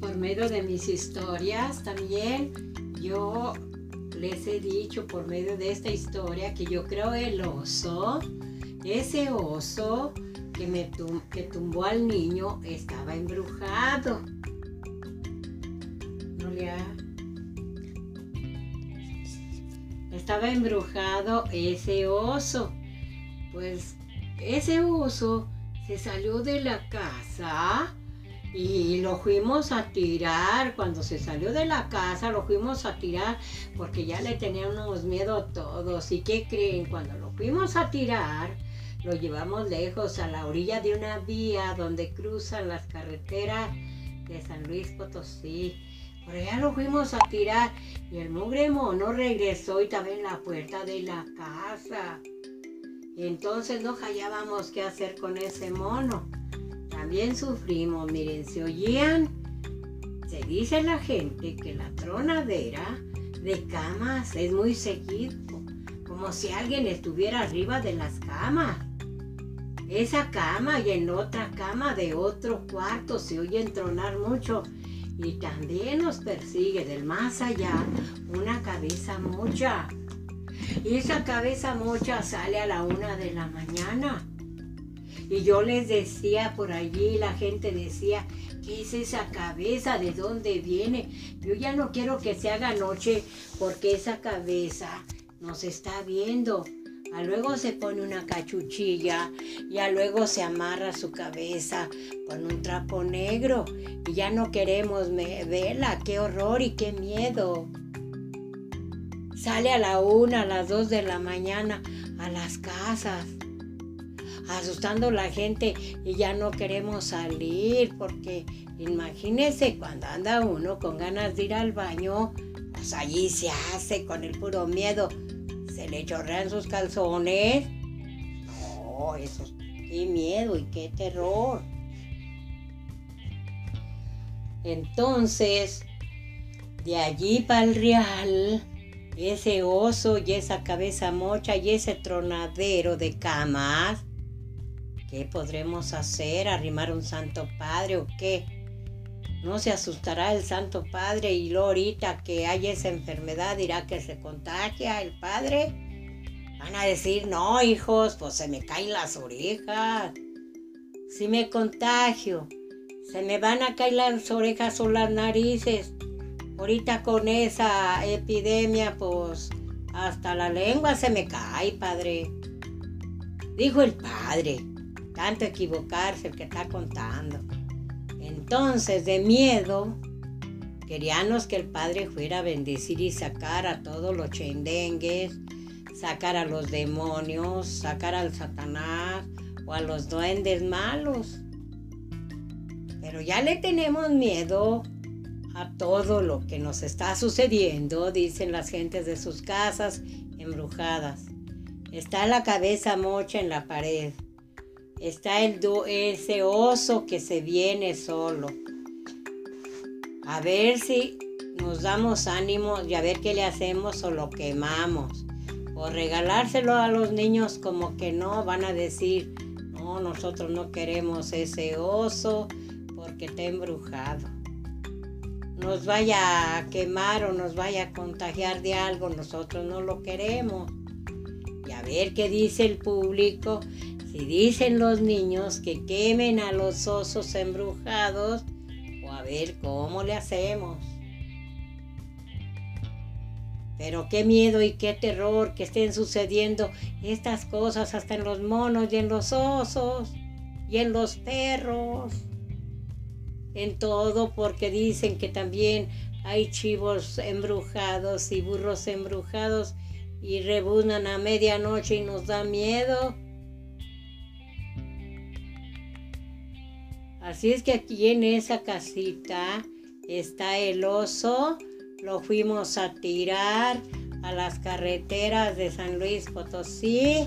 por medio de mis historias también yo les he dicho por medio de esta historia que yo creo el oso, ese oso que, me que tumbó al niño estaba embrujado. Estaba embrujado ese oso. Pues ese oso se salió de la casa y lo fuimos a tirar. Cuando se salió de la casa, lo fuimos a tirar porque ya le teníamos miedo a todos. ¿Y qué creen? Cuando lo fuimos a tirar, lo llevamos lejos a la orilla de una vía donde cruzan las carreteras de San Luis Potosí. Por allá lo fuimos a tirar y el mugre mono regresó y estaba en la puerta de la casa. Entonces no hallábamos qué hacer con ese mono también sufrimos. Miren, se oían, se dice la gente que la tronadera de camas es muy seguido, como si alguien estuviera arriba de las camas. Esa cama y en otra cama de otro cuarto se oye tronar mucho y también nos persigue del más allá una cabeza mocha. Y esa cabeza mocha sale a la una de la mañana y yo les decía por allí, la gente decía, ¿qué es esa cabeza? ¿De dónde viene? Yo ya no quiero que se haga noche porque esa cabeza nos está viendo. A luego se pone una cachuchilla y a luego se amarra su cabeza con un trapo negro y ya no queremos verla. ¡Qué horror y qué miedo! Sale a la una, a las dos de la mañana a las casas asustando a la gente y ya no queremos salir porque imagínese cuando anda uno con ganas de ir al baño, pues allí se hace con el puro miedo. Se le chorrean sus calzones. No, eso, qué miedo y qué terror. Entonces, de allí para el real, ese oso y esa cabeza mocha y ese tronadero de camas, ¿Qué podremos hacer? ¿Arrimar un Santo Padre o qué? No se asustará el Santo Padre y luego ahorita que hay esa enfermedad dirá que se contagia el Padre. Van a decir, no, hijos, pues se me caen las orejas. Si me contagio, se me van a caer las orejas o las narices. Ahorita con esa epidemia, pues hasta la lengua se me cae, Padre. Dijo el Padre tanto equivocarse el que está contando. Entonces, de miedo, queríamos que el Padre fuera a bendecir y sacar a todos los chendengues, sacar a los demonios, sacar al Satanás o a los duendes malos. Pero ya le tenemos miedo a todo lo que nos está sucediendo, dicen las gentes de sus casas embrujadas. Está la cabeza mocha en la pared está el ese oso que se viene solo. A ver si nos damos ánimo y a ver qué le hacemos o lo quemamos. O regalárselo a los niños como que no, van a decir, no, nosotros no queremos ese oso porque está embrujado. Nos vaya a quemar o nos vaya a contagiar de algo, nosotros no lo queremos. Y a ver qué dice el público si dicen los niños que quemen a los osos embrujados, o a ver cómo le hacemos. Pero qué miedo y qué terror que estén sucediendo estas cosas hasta en los monos y en los osos y en los perros. En todo porque dicen que también hay chivos embrujados y burros embrujados y rebuznan a medianoche y nos da miedo. Así es que aquí en esa casita está el oso. Lo fuimos a tirar a las carreteras de San Luis Potosí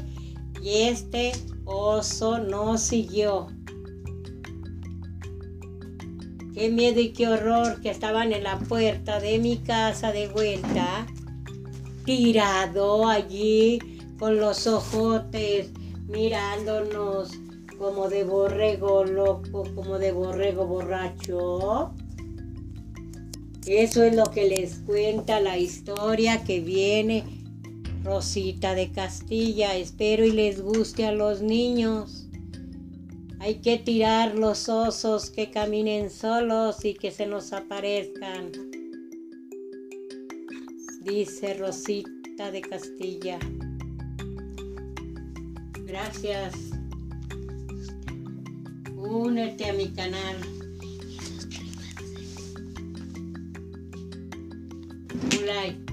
y este oso no siguió. Qué miedo y qué horror que estaban en la puerta de mi casa de vuelta, tirado allí con los ojotes mirándonos como de borrego loco, como de borrego borracho. Eso es lo que les cuenta la historia que viene Rosita de Castilla. Espero y les guste a los niños. Hay que tirar los osos que caminen solos y que se nos aparezcan. Dice Rosita de Castilla. Gracias. Únete a mi canal. Un like.